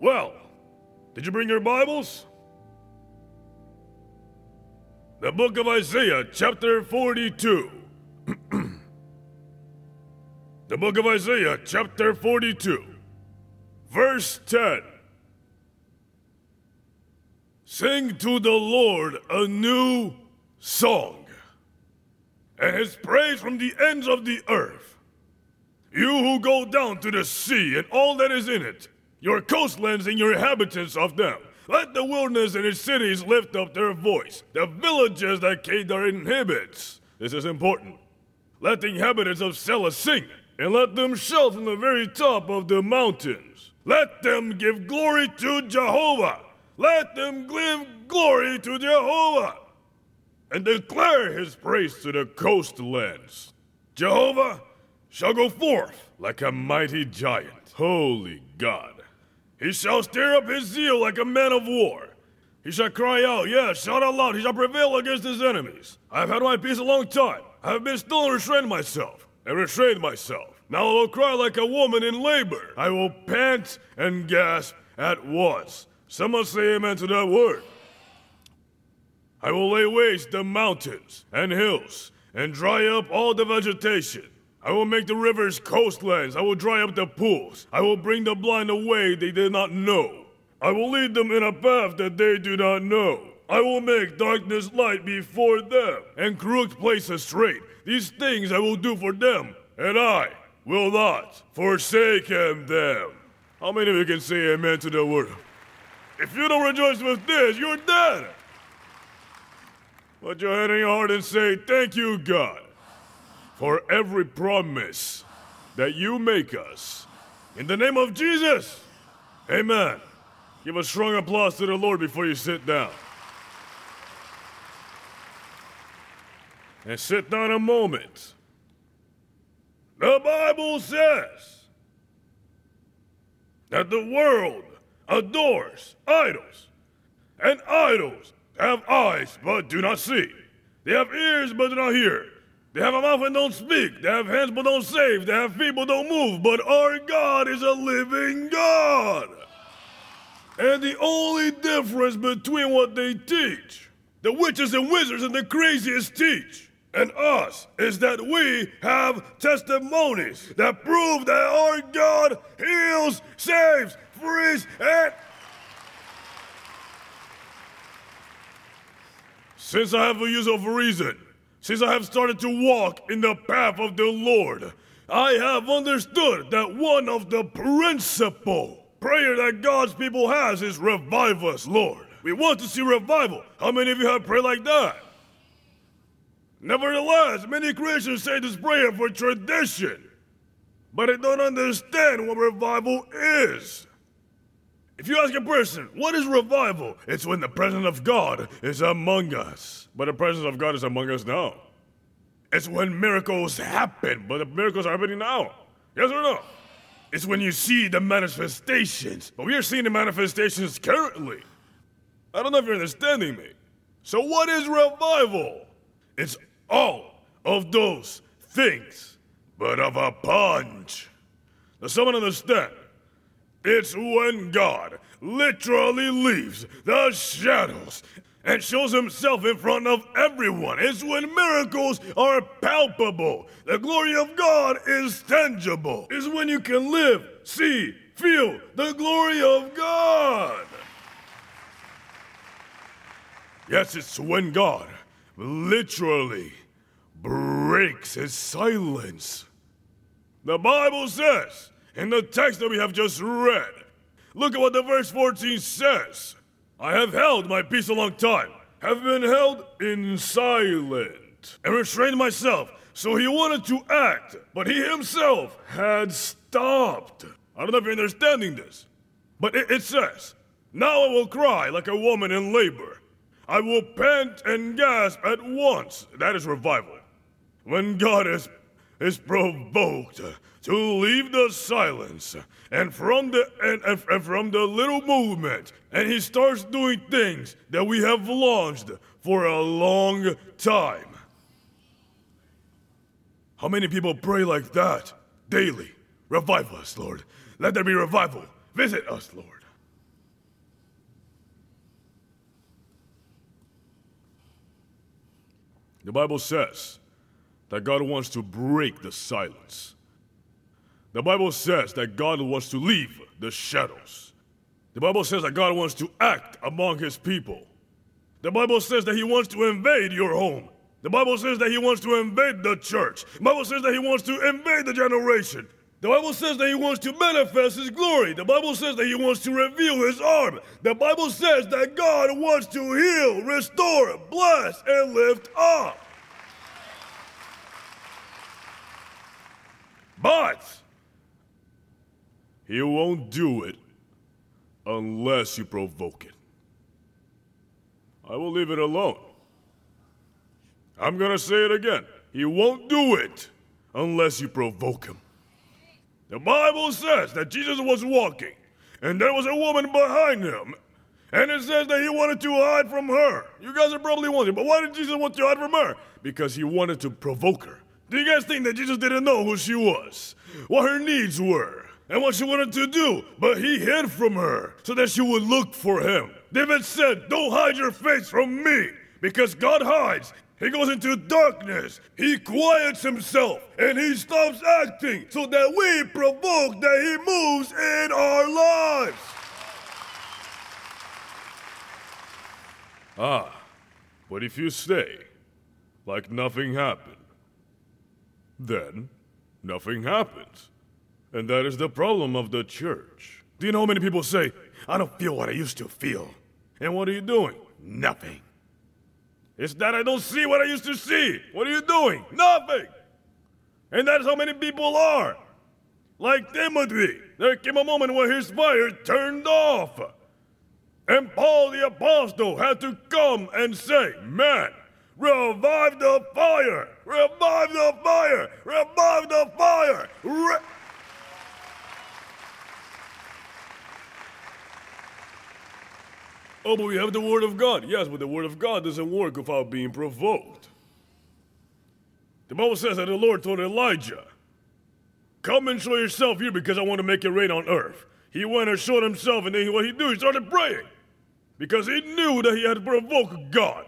Well, did you bring your Bibles? The book of Isaiah, chapter 42. the book of Isaiah, chapter 42, verse 10. Sing to the Lord a new song, and his praise from the ends of the earth. You who go down to the sea and all that is in it, your coastlands and your inhabitants of them. Let the wilderness and its cities lift up their voice, the villages that Kedar inhabits. This is important. Let the inhabitants of Selah sing, and let them shout from the very top of the mountains. Let them give glory to Jehovah. Let them give glory to Jehovah. And declare his praise to the coastlands. Jehovah shall go forth like a mighty giant. Holy God. He shall stir up his zeal like a man of war. He shall cry out, yes, shout out loud. He shall prevail against his enemies. I have had my peace a long time. I have been still and restrained myself, and restrained myself. Now I will cry like a woman in labor. I will pant and gasp at once. Someone say amen to that word. I will lay waste the mountains and hills, and dry up all the vegetation. I will make the rivers coastlands. I will dry up the pools. I will bring the blind away they did not know. I will lead them in a path that they do not know. I will make darkness light before them, and crooked places straight. These things I will do for them, and I will not forsake them. How many of you can say amen to the word? If you don't rejoice with this, you're dead. Put your head in your heart and say, Thank you, God for every promise that you make us. In the name of Jesus, amen. Give a strong applause to the Lord before you sit down. And sit down a moment. The Bible says that the world adores idols, and idols have eyes but do not see. They have ears but do not hear. They have a mouth and don't speak. They have hands but don't save. They have feet but don't move. But our God is a living God. And the only difference between what they teach, the witches and wizards and the craziest teach, and us is that we have testimonies that prove that our God heals, saves, frees, and. Since I have a use of reason, since I have started to walk in the path of the Lord, I have understood that one of the principal prayer that God's people has is revive us, Lord. We want to see revival. How many of you have prayed like that? Nevertheless, many Christians say this prayer for tradition, but they don't understand what revival is. If you ask a person, what is revival? It's when the presence of God is among us. But the presence of God is among us now. It's when miracles happen, but the miracles are happening now. Yes or no? It's when you see the manifestations, but we are seeing the manifestations currently. I don't know if you're understanding me. So, what is revival? It's all of those things, but of a punch. Does someone understand? It's when God literally leaves the shadows and shows himself in front of everyone. It's when miracles are palpable. The glory of God is tangible. It's when you can live, see, feel the glory of God. Yes, it's when God literally breaks his silence. The Bible says, in the text that we have just read. Look at what the verse 14 says. I have held my peace a long time, have been held in silent, and restrained myself. So he wanted to act, but he himself had stopped. I don't know if you're understanding this, but it, it says, Now I will cry like a woman in labor. I will pant and gasp at once. That is revival. When God is, is provoked to leave the silence and from the and, and, from the little movement. And he starts doing things that we have launched for a long time. How many people pray like that daily? Revive us lord. Let there be revival. Visit us lord. The bible says that god wants to break the silence. The Bible says that God wants to leave the shadows. The Bible says that God wants to act among his people. The Bible says that he wants to invade your home. The Bible says that he wants to invade the church. The Bible says that he wants to invade the generation. The Bible says that he wants to manifest his glory. The Bible says that he wants to reveal his arm. The Bible says that God wants to heal, restore, bless, and lift up. But he won't do it unless you provoke it. I will leave it alone. I'm gonna say it again. He won't do it unless you provoke him. The Bible says that Jesus was walking, and there was a woman behind him, and it says that he wanted to hide from her. You guys are probably wondering, but why did Jesus want to hide from her? Because he wanted to provoke her. Do you guys think that Jesus didn't know who she was, what her needs were, and what she wanted to do? But he hid from her so that she would look for him. David said, Don't hide your face from me, because God hides he goes into darkness. He quiets himself and he stops acting so that we provoke that he moves in our lives. Ah, but if you stay like nothing happened, then nothing happens. And that is the problem of the church. Do you know how many people say, I don't feel what I used to feel? And what are you doing? Nothing. It's that I don't see what I used to see. What are you doing? Nothing. And that's how many people are. Like Timothy, there came a moment where his fire turned off. And Paul the Apostle had to come and say, Man, revive the fire! Revive the fire! Revive the fire! Re- Oh, but we have the Word of God. Yes, but the Word of God doesn't work without being provoked. The Bible says that the Lord told Elijah, Come and show yourself here because I want to make it rain on earth. He went and showed himself, and then what he do? He started praying because he knew that he had provoked God.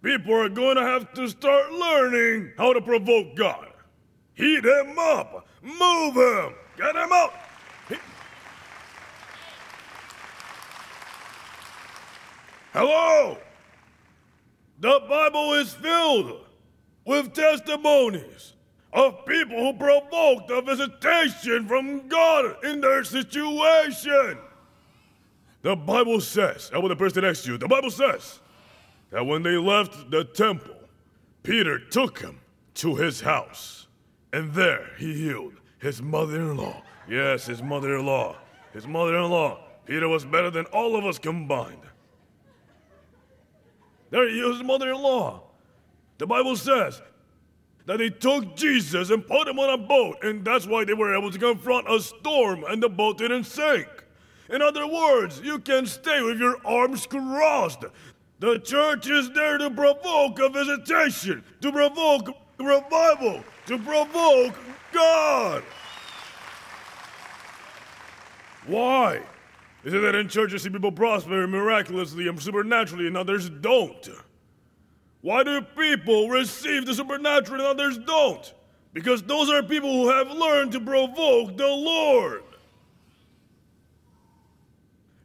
People are going to have to start learning how to provoke God. Heat him up, move him, get him out. Hello! The Bible is filled with testimonies of people who provoked a visitation from God in their situation. The Bible says, I want the person next to you, the Bible says that when they left the temple, Peter took him to his house, and there he healed his mother in law. Yes, his mother in law. His mother in law. Peter was better than all of us combined. There he is, mother in law. The Bible says that they took Jesus and put him on a boat, and that's why they were able to confront a storm and the boat didn't sink. In other words, you can stay with your arms crossed. The church is there to provoke a visitation, to provoke revival, to provoke God. Why? Is it that in church churches see people prosper miraculously and supernaturally and others don't? Why do people receive the supernatural and others don't? Because those are people who have learned to provoke the Lord.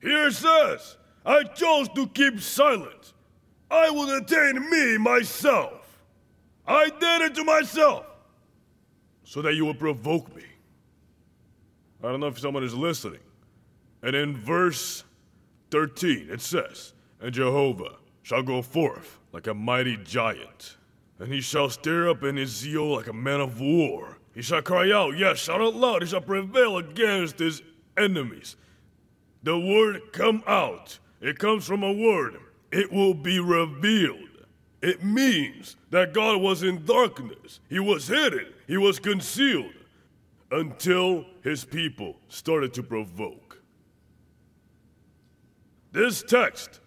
Here it says, I chose to keep silent. I will attain me myself. I did it to myself so that you will provoke me. I don't know if someone is listening. And in verse 13, it says, And Jehovah shall go forth like a mighty giant, and he shall stir up in his zeal like a man of war. He shall cry out, yes, shout out loud, he shall prevail against his enemies. The word come out, it comes from a word, it will be revealed. It means that God was in darkness, he was hidden, he was concealed, until his people started to provoke. This text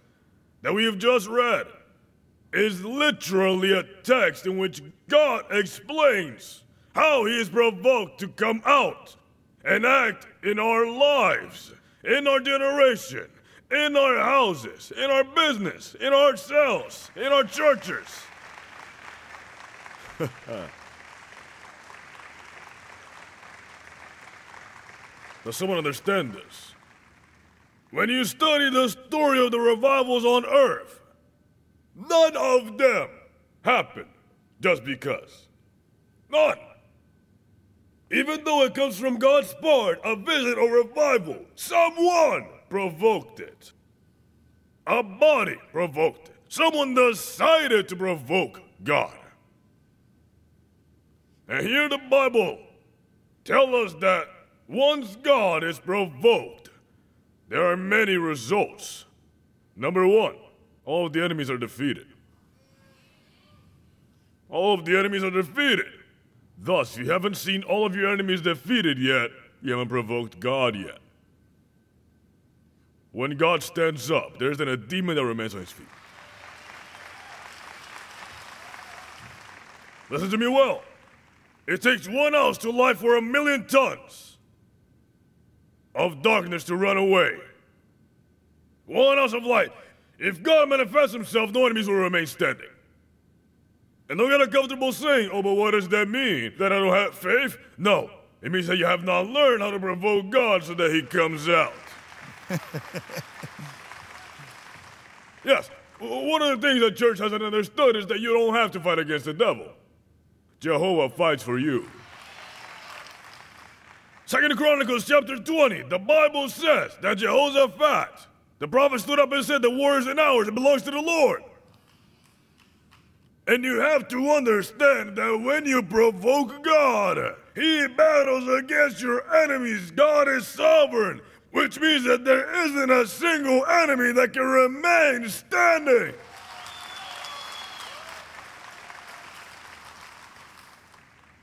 that we have just read is literally a text in which God explains how He is provoked to come out and act in our lives, in our generation, in our houses, in our business, in ourselves, in our churches. Does someone understand this? When you study the story of the revivals on earth, none of them happened just because. None. Even though it comes from God's part, a visit or revival, someone provoked it. A body provoked it. Someone decided to provoke God. And here the Bible tell us that once God is provoked, there are many results. Number one, all of the enemies are defeated. All of the enemies are defeated. Thus, you haven't seen all of your enemies defeated yet, you haven't provoked God yet. When God stands up, there isn't a demon that remains on his feet. Listen to me well. It takes one ounce to life for a million tons of darkness to run away. One ounce of light. If God manifests himself, no enemies will remain standing. And don't get uncomfortable saying, oh, but what does that mean? That I don't have faith? No. It means that you have not learned how to provoke God so that he comes out. yes, one of the things that church hasn't understood is that you don't have to fight against the devil. Jehovah fights for you. Second Chronicles chapter 20, the Bible says that Jehoshaphat, the prophet stood up and said, The war is in ours, it belongs to the Lord. And you have to understand that when you provoke God, He battles against your enemies. God is sovereign, which means that there isn't a single enemy that can remain standing.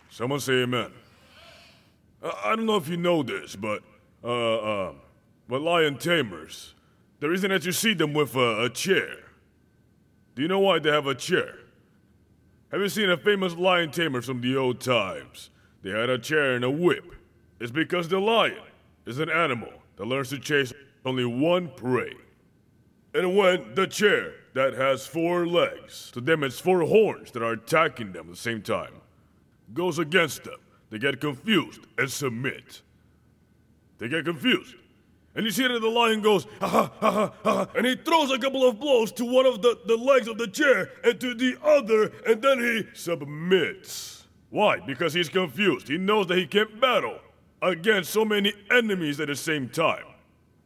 Someone say amen. I don't know if you know this, but, uh, uh, but lion tamers, the reason that you see them with a, a chair, do you know why they have a chair? Have you seen a famous lion tamer from the old times? They had a chair and a whip. It's because the lion is an animal that learns to chase only one prey. And when the chair that has four legs, to them it's four horns that are attacking them at the same time, goes against them, they get confused and submit. They get confused. And you see that the lion goes, ha ha ha ha, and he throws a couple of blows to one of the, the legs of the chair and to the other, and then he submits. Why? Because he's confused. He knows that he can't battle against so many enemies at the same time.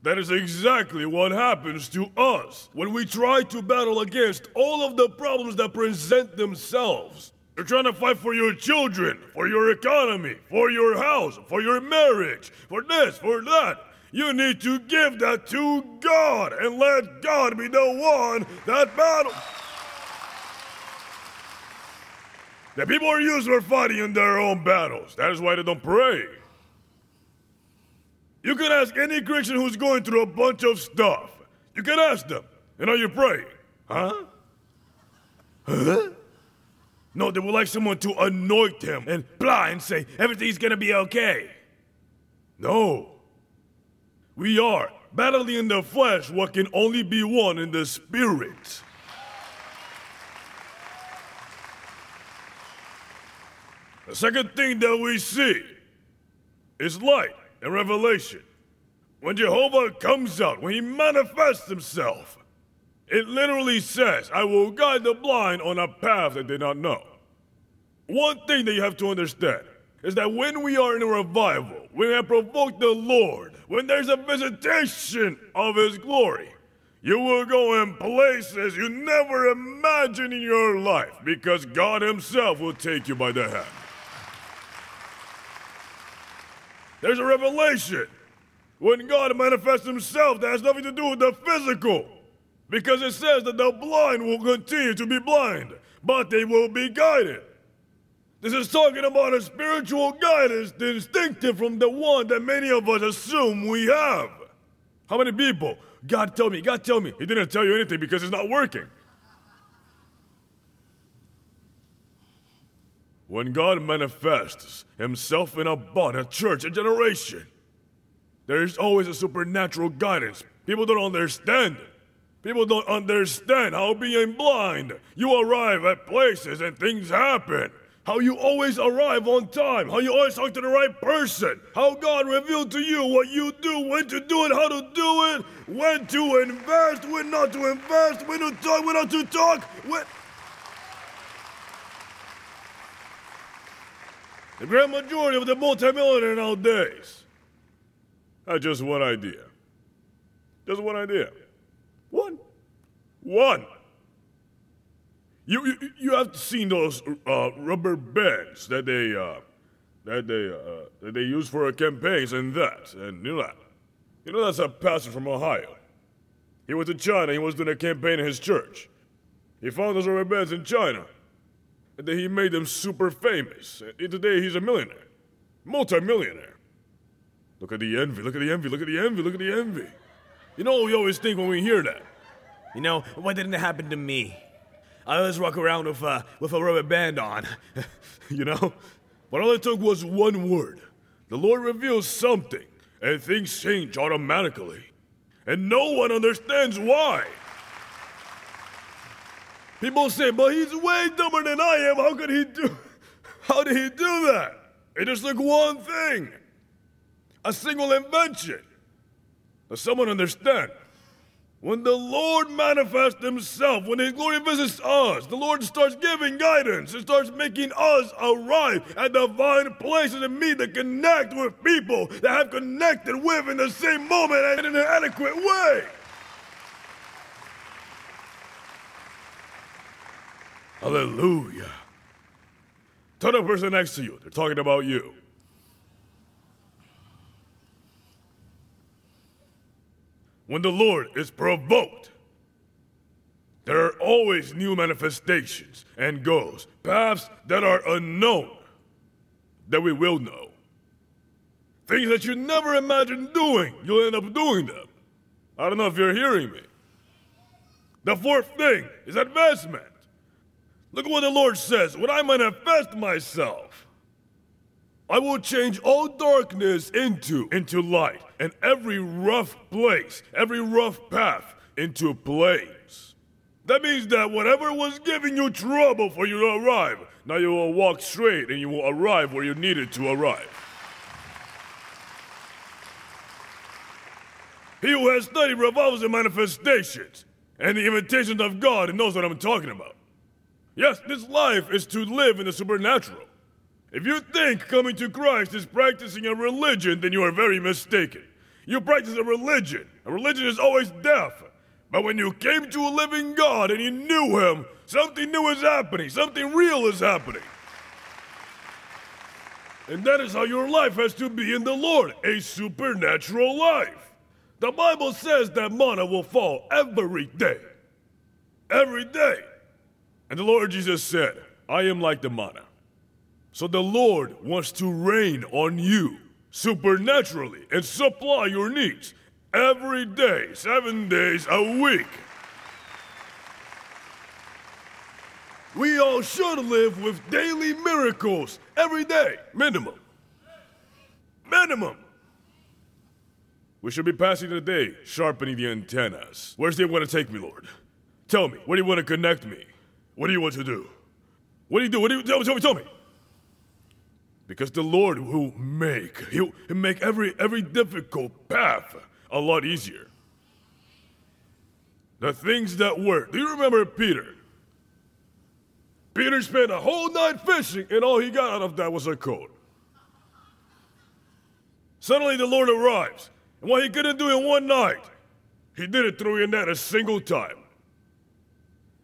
That is exactly what happens to us when we try to battle against all of the problems that present themselves. You're trying to fight for your children, for your economy, for your house, for your marriage, for this, for that. You need to give that to God and let God be the one that battles. The people are used for fighting in their own battles. That is why they don't pray. You can ask any Christian who's going through a bunch of stuff. You can ask them, and know you pray. Huh? Huh? No, they would like someone to anoint him and blah and say, everything's gonna be okay. No. We are battling in the flesh what can only be won in the spirit. The second thing that we see is light and revelation. When Jehovah comes out, when he manifests himself, it literally says, I will guide the blind on a path that they did not know. One thing that you have to understand is that when we are in a revival, when we have provoked the Lord, when there's a visitation of His glory, you will go in places you never imagined in your life because God Himself will take you by the hand. There's a revelation when God manifests Himself that has nothing to do with the physical. Because it says that the blind will continue to be blind, but they will be guided. This is talking about a spiritual guidance distinctive from the one that many of us assume we have. How many people? God tell me, God tell me. He didn't tell you anything because it's not working. When God manifests himself in a body, a church, a generation, there is always a supernatural guidance. People don't understand it. People don't understand how being blind, you arrive at places and things happen. How you always arrive on time. How you always talk to the right person. How God revealed to you what you do, when to do it, how to do it, when to invest, when not to invest, when to talk, when not to talk, when. The grand majority of the multimillionaire nowadays had just one idea. Just one idea. One. One. You, you, you have seen those uh, rubber bands that they uh, that they uh, that they use for campaigns and that and you know that. You know that's a pastor from Ohio. He went to China. He was doing a campaign in his church. He found those rubber bands in China, and then he made them super famous. And today he's a millionaire, multi-millionaire. Look at the envy. Look at the envy. Look at the envy. Look at the envy. You know what we always think when we hear that. You know, why didn't it happen to me? I always walk around with a, with a rubber band on. you know? But all it took was one word. The Lord reveals something, and things change automatically. And no one understands why. People say, but he's way dumber than I am. How could he do how did he do that? It just took one thing. A single invention. Does someone understand? When the Lord manifests Himself, when His glory visits us, the Lord starts giving guidance. It starts making us arrive at divine places and meet and connect with people that have connected with in the same moment and in an adequate way. Hallelujah. Tell the person next to you, they're talking about you. When the Lord is provoked. There are always new manifestations and goals, paths that are unknown, that we will know. Things that you never imagined doing, you'll end up doing them. I don't know if you're hearing me. The fourth thing is advancement. Look at what the Lord says when I manifest myself. I will change all darkness into into light, and every rough place, every rough path into plains. That means that whatever was giving you trouble for you to arrive, now you will walk straight and you will arrive where you needed to arrive. He who has studied revolves in manifestations and the invitations of God and knows what I'm talking about. Yes, this life is to live in the supernatural. If you think coming to Christ is practicing a religion, then you are very mistaken. You practice a religion. A religion is always deaf. But when you came to a living God and you knew Him, something new is happening, something real is happening. And that is how your life has to be in the Lord a supernatural life. The Bible says that manna will fall every day. Every day. And the Lord Jesus said, I am like the manna. So the Lord wants to rain on you supernaturally and supply your needs every day, seven days a week. We all should live with daily miracles every day, minimum. Minimum. We should be passing the day sharpening the antennas. Where's do you want to take me, Lord? Tell me, where do you want to connect me? What do you want to do? What do you do? What do you tell me? Tell me, tell me. Because the Lord will make, he'll, he'll make every, every difficult path a lot easier. The things that work. Do you remember Peter? Peter spent a whole night fishing, and all he got out of that was a coat. Suddenly, the Lord arrives, and what he couldn't do in one night, he did it through your net a single time.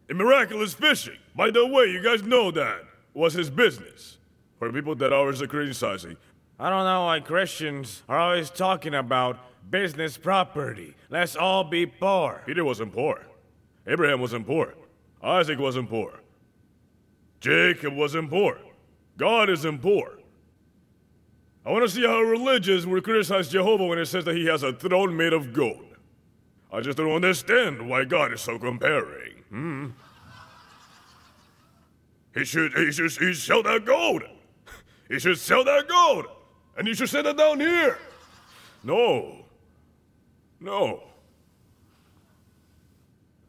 In miraculous fishing, by the way, you guys know that was his business. For people that always are criticizing. I don't know why Christians are always talking about business property. Let's all be poor. Peter wasn't poor. Abraham wasn't poor. Isaac wasn't poor. Jacob wasn't poor. God isn't poor. I want to see how religious will criticize Jehovah when it says that he has a throne made of gold. I just don't understand why God is so comparing. Hmm. He should, he should, he should sell that gold. He should sell that gold, and you should send it down here. No. No.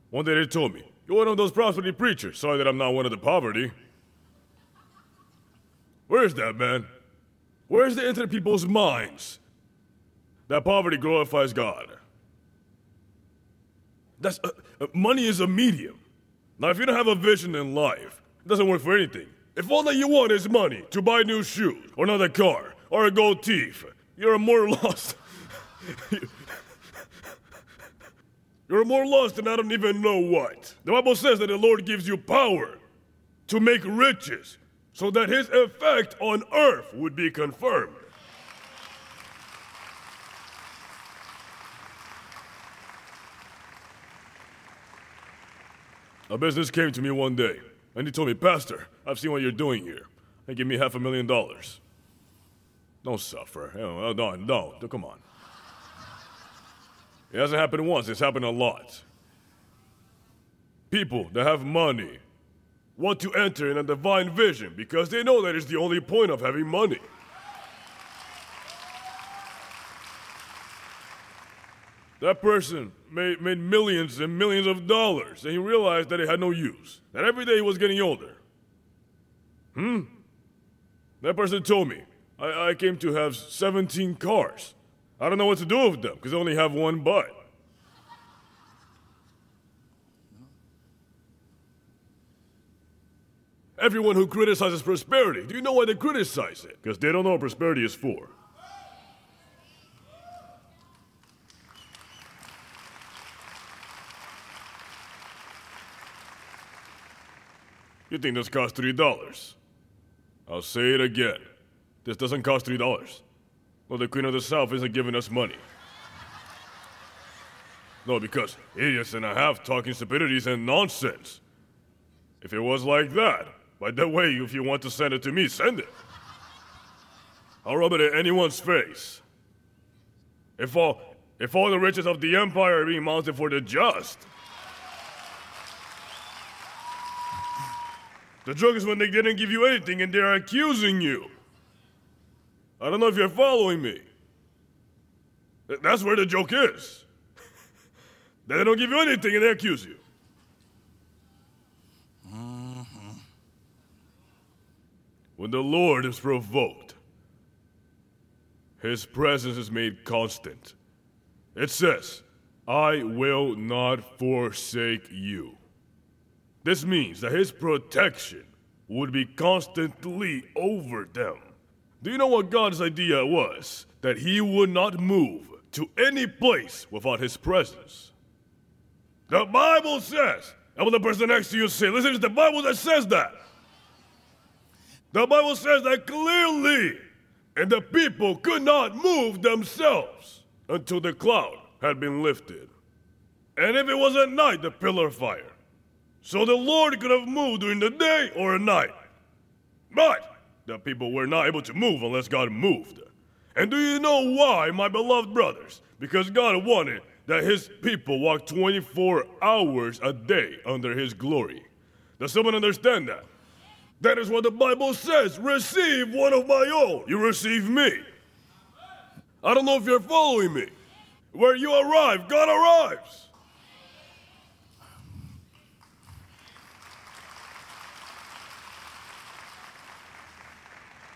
One day they told me, You're one of those prosperity preachers. Sorry that I'm not one of the poverty. Where is that, man? Where's the into people's minds that poverty glorifies God? That's uh, uh, money is a medium. Now, if you don't have a vision in life, it doesn't work for anything. If all that you want is money to buy new shoes, or another car, or a gold teeth, you're more lost. you're more lost than I don't even know what. The Bible says that the Lord gives you power to make riches, so that his effect on earth would be confirmed. A business came to me one day, and he told me, Pastor, I've seen what you're doing here. And give me half a million dollars. Don't suffer. No, no, no, come on. It hasn't happened once, it's happened a lot. People that have money want to enter in a divine vision because they know that is the only point of having money. That person made, made millions and millions of dollars, and he realized that it had no use. That every day he was getting older. Hmm? That person told me, I, I came to have 17 cars. I don't know what to do with them because I only have one butt. Everyone who criticizes prosperity, do you know why they criticize it? Because they don't know what prosperity is for. You think this costs three dollars? I'll say it again. This doesn't cost three dollars. Well, the Queen of the South isn't giving us money. No, because idiots and a half talking stupidities and nonsense. If it was like that, by the way, if you want to send it to me, send it. I'll rub it in anyone's face. If all, if all the riches of the empire are being mounted for the just, the joke is when they didn't give you anything and they're accusing you. I don't know if you're following me. That's where the joke is. they don't give you anything and they accuse you. Mm-hmm. When the Lord is provoked, his presence is made constant. It says, I will not forsake you. This means that his protection would be constantly over them. Do you know what God's idea was? That he would not move to any place without his presence. The Bible says, and when the person next to you say, listen, it's the Bible that says that. The Bible says that clearly, and the people could not move themselves until the cloud had been lifted. And if it was at night, the pillar of fire. So the Lord could have moved during the day or at night. But the people were not able to move unless God moved. And do you know why, my beloved brothers? Because God wanted that his people walk 24 hours a day under his glory. Does someone understand that? That is what the Bible says. Receive one of my own. You receive me. I don't know if you're following me. Where you arrive, God arrives.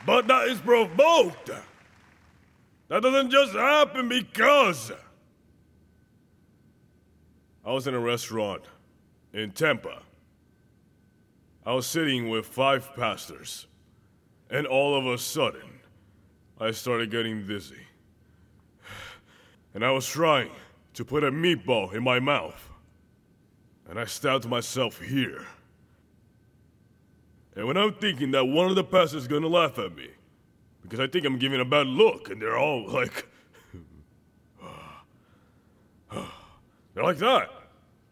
But that is provoked. That doesn't just happen because. I was in a restaurant in Tampa I was sitting with five pastors, and all of a sudden, I started getting dizzy. And I was trying to put a meatball in my mouth, and I stabbed myself here. And when I'm thinking that one of the pastors is gonna laugh at me, because I think I'm giving a bad look, and they're all like, they're like that.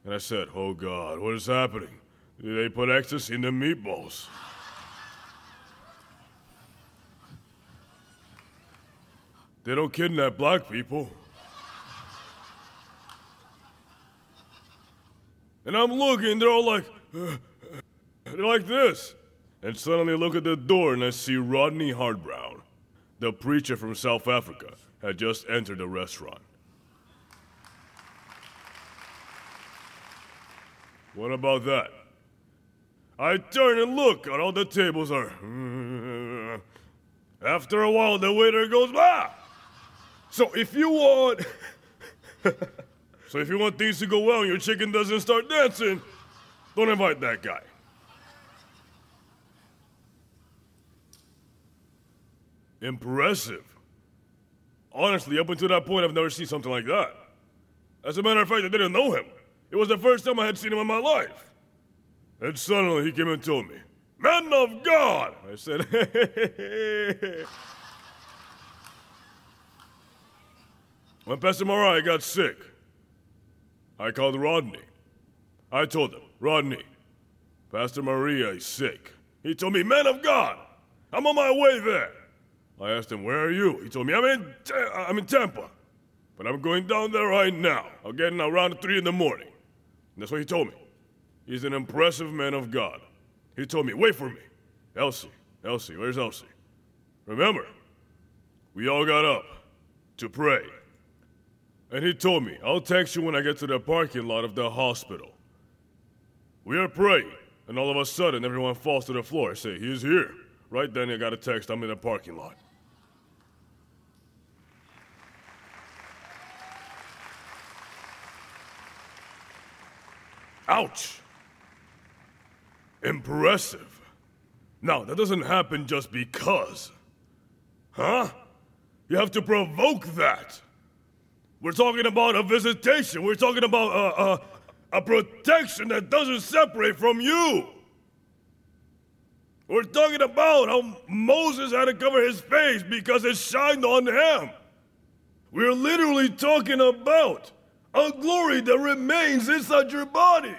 And I said, Oh God, what is happening? Did They put ecstasy in the meatballs. They don't kidnap black people. And I'm looking, they're all like, they're like this. And suddenly look at the door and I see Rodney Howard-Browne, the preacher from South Africa, had just entered the restaurant. What about that? I turn and look, and all the tables are. After a while, the waiter goes, ah! So if you want. so if you want things to go well and your chicken doesn't start dancing, don't invite that guy. Impressive. Honestly, up until that point, I've never seen something like that. As a matter of fact, I didn't know him. It was the first time I had seen him in my life. And suddenly he came and told me, Man of God! I said, When Pastor Maria got sick, I called Rodney. I told him, Rodney, Pastor Maria is sick. He told me, Man of God, I'm on my way there. I asked him, Where are you? He told me, I'm in, uh, I'm in Tampa, but I'm going down there right now. I'll around 3 in the morning. And that's what he told me. He's an impressive man of God. He told me, Wait for me. Elsie, Elsie, where's Elsie? Remember, we all got up to pray. And he told me, I'll text you when I get to the parking lot of the hospital. We are praying, and all of a sudden everyone falls to the floor. I say, He's here. Right then, I got a text, I'm in the parking lot. Ouch! Impressive. Now, that doesn't happen just because. Huh? You have to provoke that. We're talking about a visitation. We're talking about a, a, protection that doesn't separate from you. We're talking about how Moses had to cover his face because it shined on him. We're literally talking about a glory that remains inside your body.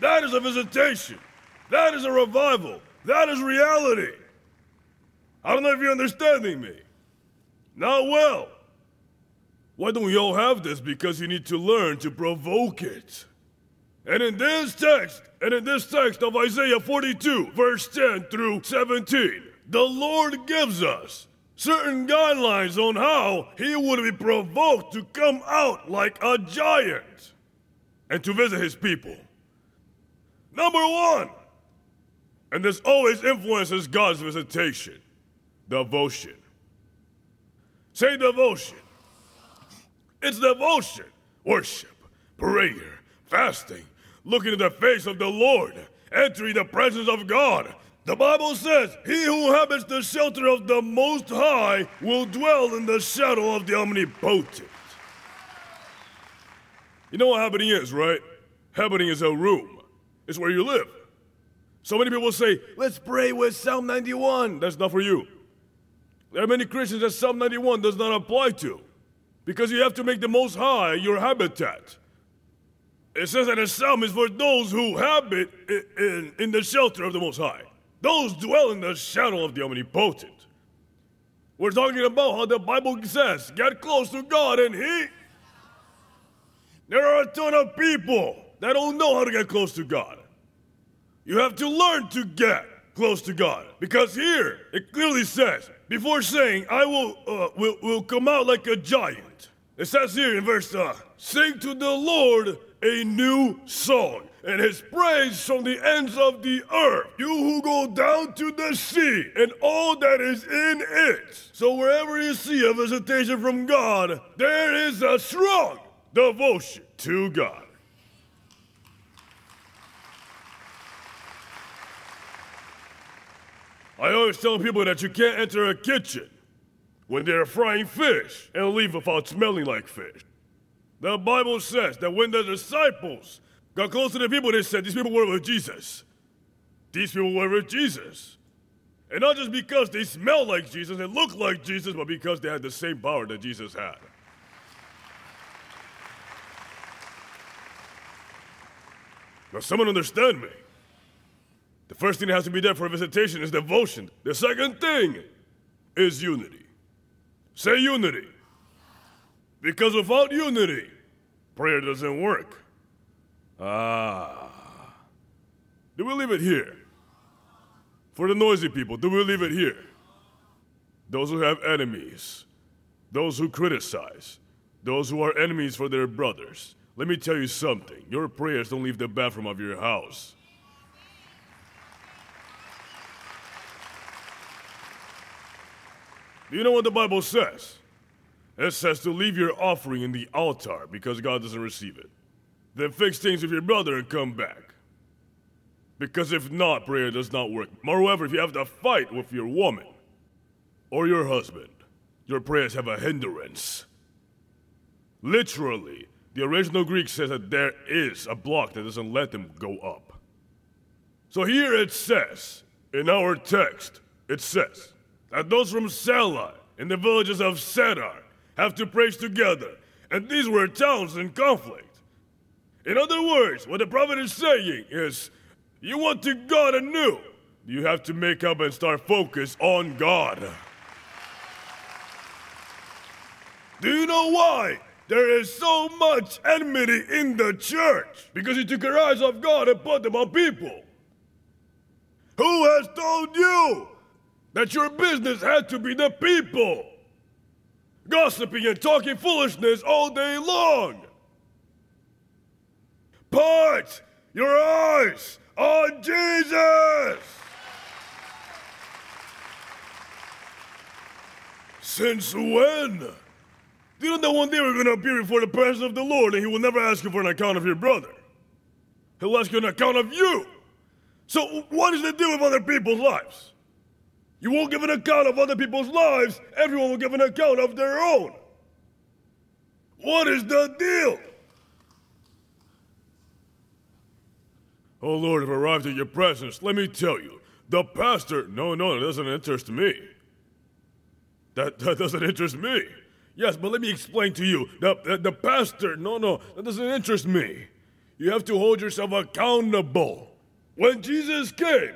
That is a visitation. That is a revival. That is reality. I don't know if you're understanding me. Not well, why don't we all have this? Because you need to learn to provoke it. And in this text, and in this text of Isaiah 42, verse 10 through 17, the Lord gives us certain guidelines on how he would be provoked to come out like a giant and to visit his people. Number one, and this always influences God's visitation devotion. Say devotion. It's devotion, worship, prayer, fasting, looking in the face of the Lord, entering the presence of God. The Bible says, He who inhabits the shelter of the Most High will dwell in the shadow of the Omnipotent. You know what happening is, right? Happening is a room, it's where you live. So many people say, let's pray with Psalm 91. That's not for you. There are many Christians that Psalm 91 does not apply to because you have to make the Most High your habitat. It says that the psalm is for those who habit in, in, in the shelter of the Most High. Those dwell in the shadow of the Omnipotent. We're talking about how the Bible says, get close to God and He. There are a ton of people that don't know how to get close to God. You have to learn to get close to God. Because here, it clearly says, before saying, I will, uh, will, will come out like a giant. It says here in verse uh, Sing to the Lord a new song, and his praise from the ends of the earth. You who go down to the sea, and all that is in it. So wherever you see a visitation from God, there is a strong devotion to God. I always tell people that you can't enter a kitchen when they're frying fish and leave without smelling like fish. The Bible says that when the disciples got close to the people, they said, These people were with Jesus. These people were with Jesus. And not just because they smelled like Jesus and looked like Jesus, but because they had the same power that Jesus had. Now, someone understand me. The first thing that has to be there for a visitation is devotion. The second thing is unity. Say unity. Because without unity, prayer doesn't work. Ah. Do we leave it here? For the noisy people, do we leave it here? Those who have enemies, those who criticize, those who are enemies for their brothers. Let me tell you something your prayers don't leave the bathroom of your house. Do you know what the Bible says? It says to leave your offering in the altar because God doesn't receive it. Then fix things with your brother and come back. Because if not, prayer does not work. Moreover, if you have to fight with your woman or your husband, your prayers have a hindrance. Literally, the original Greek says that there is a block that doesn't let them go up. So here it says, in our text, it says that those from Selah in the villages of Sedar have to praise together, and these were towns in conflict. In other words, what the prophet is saying is you want to God anew, you have to make up and start focus on God. Do you know why? There is so much enmity in the church because you took your eyes off God and put them on people. Who has told you that your business had to be the people? Gossiping and talking foolishness all day long. Put your eyes on Jesus! Since when? You know one day we're going to appear before the presence of the Lord and He will never ask you for an account of your brother. He'll ask you an account of you. So, what is the deal with other people's lives? You won't give an account of other people's lives, everyone will give an account of their own. What is the deal? Oh Lord, I've arrived at your presence. Let me tell you, the pastor. No, no, that doesn't interest me. That, that doesn't interest me. Yes, but let me explain to you. The, the, the pastor. No, no, that doesn't interest me. You have to hold yourself accountable. When Jesus came,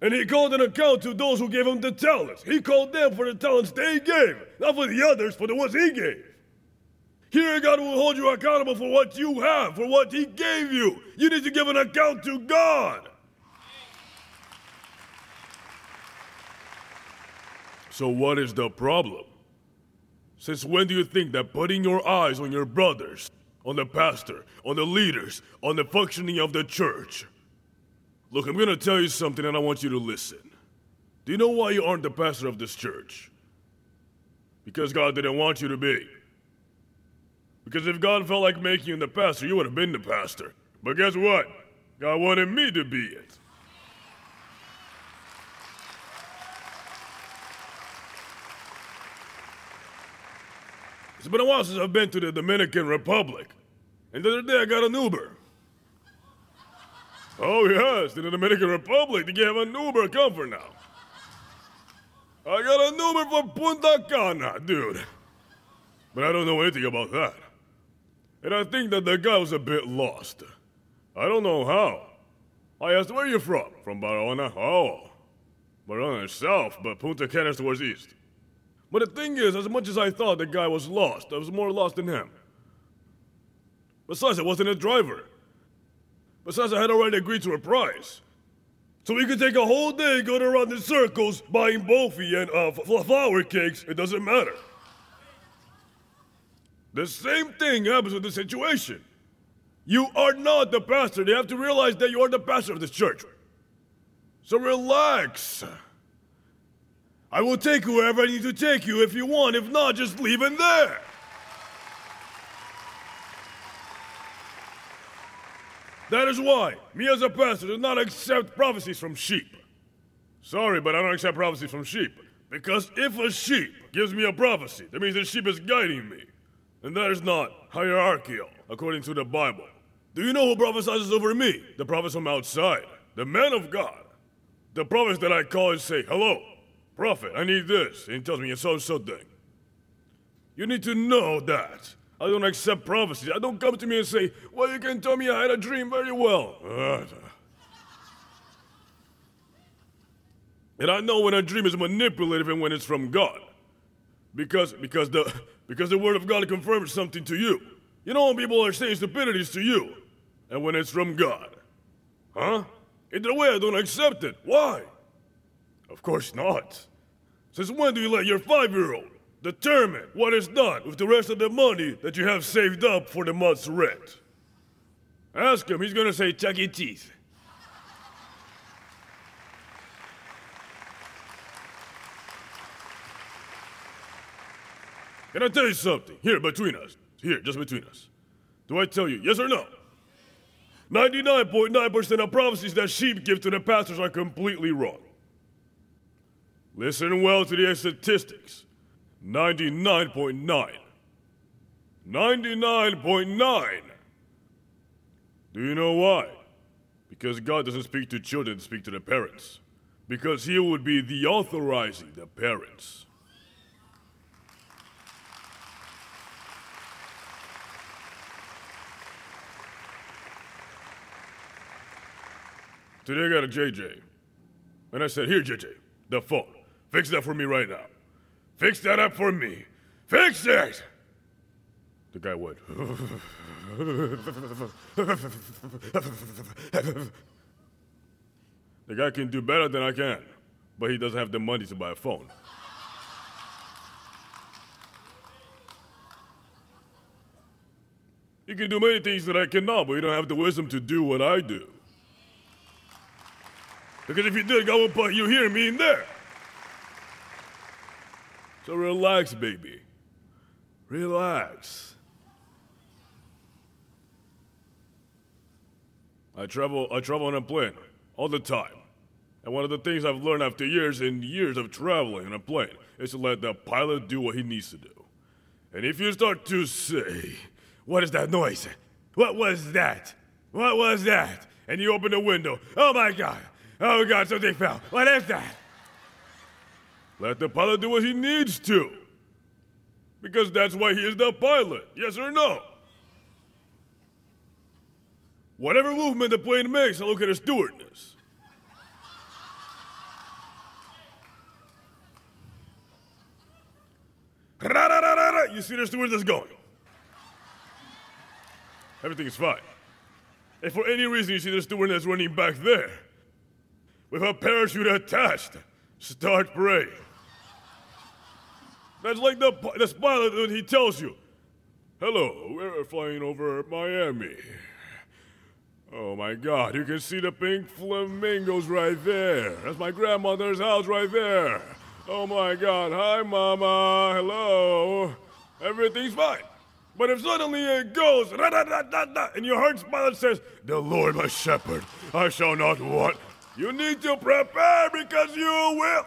and he called an account to those who gave him the talents. He called them for the talents they gave, not for the others for the ones he gave. Here, God will hold you accountable for what you have, for what He gave you. You need to give an account to God. So, what is the problem? Since when do you think that putting your eyes on your brothers, on the pastor, on the leaders, on the functioning of the church? Look, I'm going to tell you something and I want you to listen. Do you know why you aren't the pastor of this church? Because God didn't want you to be. Because if God felt like making you the pastor, you would have been the pastor. But guess what? God wanted me to be it. It's been a while since I've been to the Dominican Republic. And the other day I got an Uber. Oh, yes, in the Dominican Republic, they have an Uber comfort now. I got an Uber for Punta Cana, dude. But I don't know anything about that. And I think that the guy was a bit lost. I don't know how. I asked, where are you from? From Barahona? Oh. Barahona is south, but Punta Cana is towards east. But the thing is, as much as I thought the guy was lost, I was more lost than him. Besides, I wasn't a driver. Besides, I had already agreed to a price. So we could take a whole day going around in circles buying bofi and uh, flour cakes. It doesn't matter. The same thing happens with the situation. You are not the pastor. They have to realize that you are the pastor of this church. So relax. I will take you wherever I need to take you if you want. If not, just leave it there. That is why me as a pastor do not accept prophecies from sheep. Sorry, but I don't accept prophecies from sheep. Because if a sheep gives me a prophecy, that means the sheep is guiding me. And that is not hierarchical, according to the Bible. Do you know who prophesies over me? The prophets from outside, the man of God. The prophets that I call and say, Hello, prophet, I need this. And he tells me a so so thing. You need to know that. I don't accept prophecies. I don't come to me and say, Well, you can tell me I had a dream very well. And I know when a dream is manipulative and when it's from God. Because because the because the word of God confirms something to you. You know when people are saying stupidities to you, and when it's from God. Huh? Either way, I don't accept it. Why? Of course not. Since when do you let your five year old determine what is done with the rest of the money that you have saved up for the month's rent? Ask him, he's gonna say Chuck E. Cheese. Can I tell you something? Here, between us. Here, just between us. Do I tell you, yes or no? 99.9% of prophecies that sheep give to the pastors are completely wrong. Listen well to the statistics 99.9. 99.9. Do you know why? Because God doesn't speak to children, speak to the parents. Because He would be the authorizing the parents. Today I got a JJ. And I said, Here, JJ, the phone. Fix that for me right now. Fix that up for me. Fix it! The guy went. the guy can do better than I can, but he doesn't have the money to buy a phone. You can do many things that I cannot, but you don't have the wisdom to do what I do. Because if you did, God would put you here me in there. So relax, baby. Relax. I travel I travel on a plane all the time. And one of the things I've learned after years and years of traveling on a plane is to let the pilot do what he needs to do. And if you start to say, What is that noise? What was that? What was that? And you open the window, oh my god, Oh God, something fell. What is that? Let the pilot do what he needs to. Because that's why he is the pilot. Yes or no? Whatever movement the plane makes, I look at the stewardess. You see the stewardess going. Everything is fine. If for any reason you see the stewardess running back there, with a parachute attached. Start praying. That's like the, the pilot when he tells you, Hello, we're flying over Miami. Oh my god, you can see the pink flamingos right there. That's my grandmother's house right there. Oh my god, hi mama, hello. Everything's fine. But if suddenly it goes, and your heart's pilot says, The Lord my shepherd, I shall not want. You need to prepare because you will.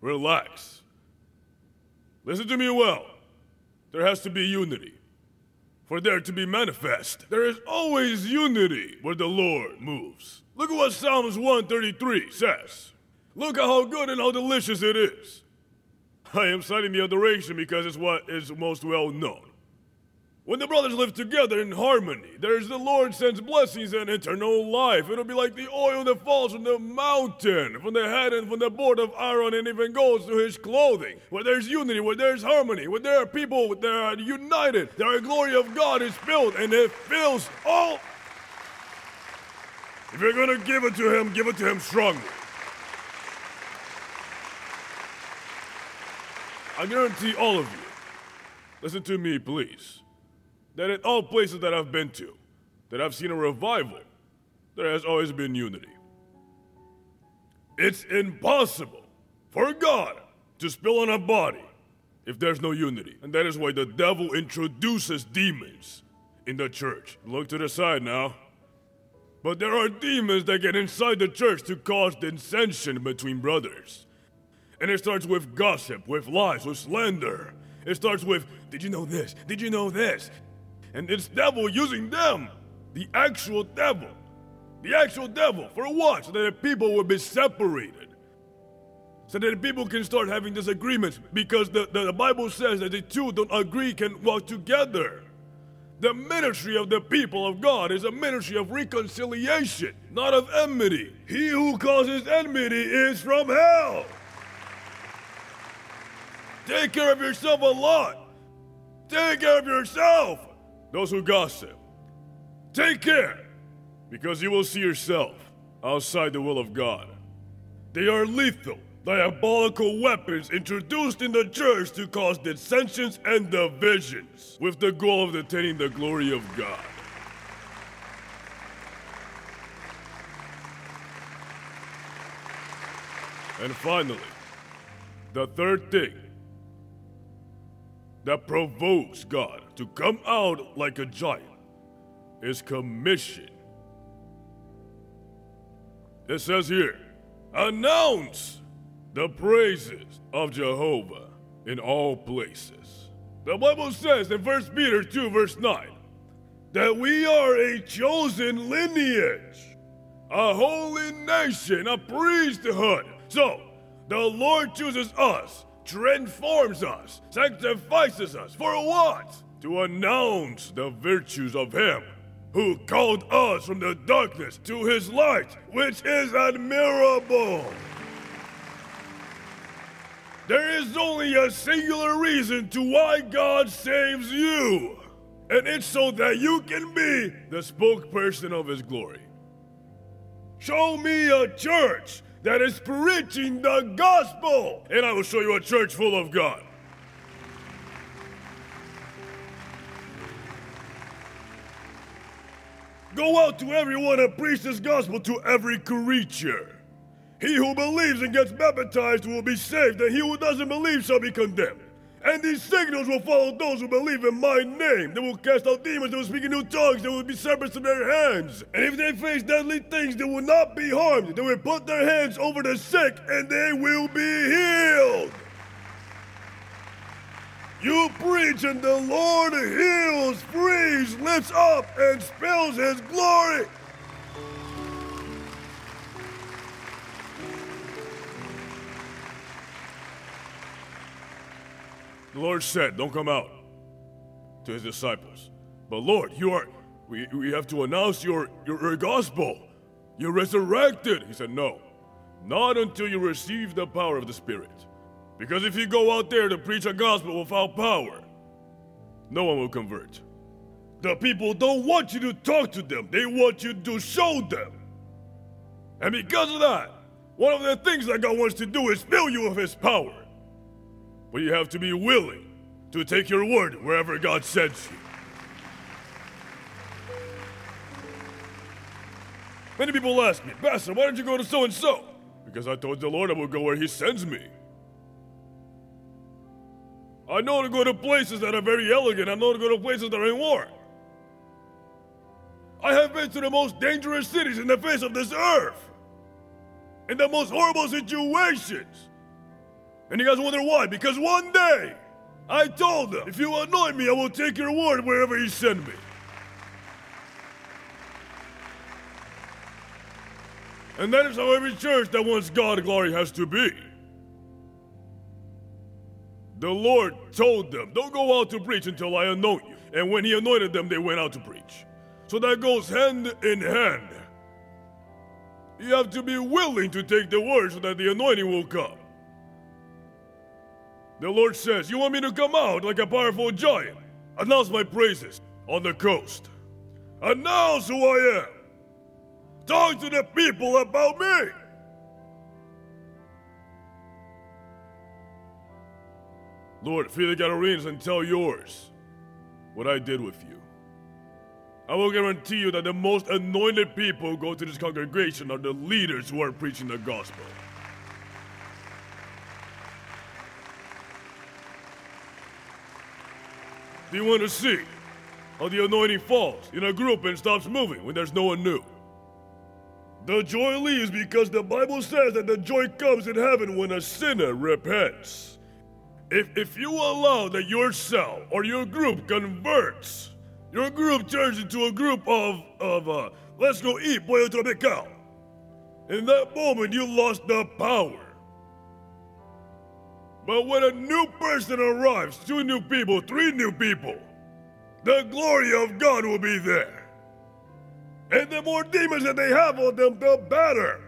Relax. Listen to me well. There has to be unity. For there to be manifest, there is always unity where the Lord moves. Look at what Psalms 133 says. Look at how good and how delicious it is. I am citing the adoration because it's what is most well known. When the brothers live together in harmony, there's the Lord sends blessings and eternal life. It'll be like the oil that falls from the mountain, from the head and from the board of Aaron, and even goes to his clothing. Where there's unity, where there's harmony, where there are people that are united, the glory of God is filled, and it fills all. If you're gonna give it to him, give it to him strongly. I guarantee all of you. Listen to me, please that in all places that I've been to, that I've seen a revival, there has always been unity. It's impossible for God to spill on a body if there's no unity. And that is why the devil introduces demons in the church. Look to the side now. But there are demons that get inside the church to cause dissension between brothers. And it starts with gossip, with lies, with slander. It starts with, Did you know this? Did you know this? And it's devil using them, the actual devil. The actual devil. For what? So that the people will be separated. So that the people can start having disagreements. Because the, the, the Bible says that the two don't agree can walk together. The ministry of the people of God is a ministry of reconciliation, not of enmity. He who causes enmity is from hell. Take care of yourself a lot. Take care of yourself those who gossip. Take care, because you will see yourself outside the will of God. They are lethal, diabolical weapons introduced in the church to cause dissensions and divisions, with the goal of detaining the glory of God. And finally, the third thing that provokes God to come out like a giant is commission. It says here, announce the praises of Jehovah in all places. The Bible says in 1 Peter 2, verse 9, that we are a chosen lineage, a holy nation, a priesthood. So, the Lord chooses us, transforms us, sanctifies us. For a what? To announce the virtues of Him who called us from the darkness to His light, which is admirable. There is only a singular reason to why God saves you, and it's so that you can be the spokesperson of His glory. Show me a church that is preaching the gospel, and I will show you a church full of God. Go out to everyone and preach this gospel to every creature. He who believes and gets baptized will be saved, and he who doesn't believe shall be condemned. And these signals will follow those who believe in my name. They will cast out demons, they will speak in new tongues, they will be serpents in their hands. And if they face deadly things, they will not be harmed. They will put their hands over the sick, and they will be healed. You preach, and the Lord heals, frees, lifts up, and spills his glory. The Lord said, Don't come out to his disciples. But Lord, you are we, we have to announce your, your, your gospel. You're resurrected. He said, No. Not until you receive the power of the Spirit. Because if you go out there to preach a gospel without power, no one will convert. The people don't want you to talk to them, they want you to show them. And because of that, one of the things that God wants to do is fill you with His power. But you have to be willing to take your word wherever God sends you. Many people ask me, Pastor, why don't you go to so and so? Because I told the Lord I will go where He sends me. I know to go to places that are very elegant. I know to go to places that are in war. I have been to the most dangerous cities in the face of this earth. In the most horrible situations. And you guys wonder why? Because one day, I told them, if you anoint me, I will take your word wherever you send me. And that is how every church that wants God glory has to be. The Lord told them, Don't go out to preach until I anoint you. And when He anointed them, they went out to preach. So that goes hand in hand. You have to be willing to take the word so that the anointing will come. The Lord says, You want me to come out like a powerful giant? Announce my praises on the coast. Announce who I am. Talk to the people about me. Lord, feed the Gadarenes and tell yours what I did with you. I will guarantee you that the most anointed people who go to this congregation are the leaders who are preaching the gospel. Do you want to see how the anointing falls in a group and stops moving when there's no one new? The joy leaves because the Bible says that the joy comes in heaven when a sinner repents. If, if you allow that your cell or your group converts, your group turns into a group of, of uh, let's go eat pollo tropical. In that moment, you lost the power. But when a new person arrives, two new people, three new people, the glory of God will be there. And the more demons that they have on them, the better.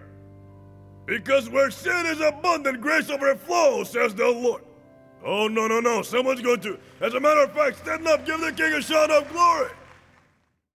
Because where sin is abundant, grace overflows, says the Lord. Oh, no, no, no. Someone's going to. As a matter of fact, stand up, give the king a shout of glory.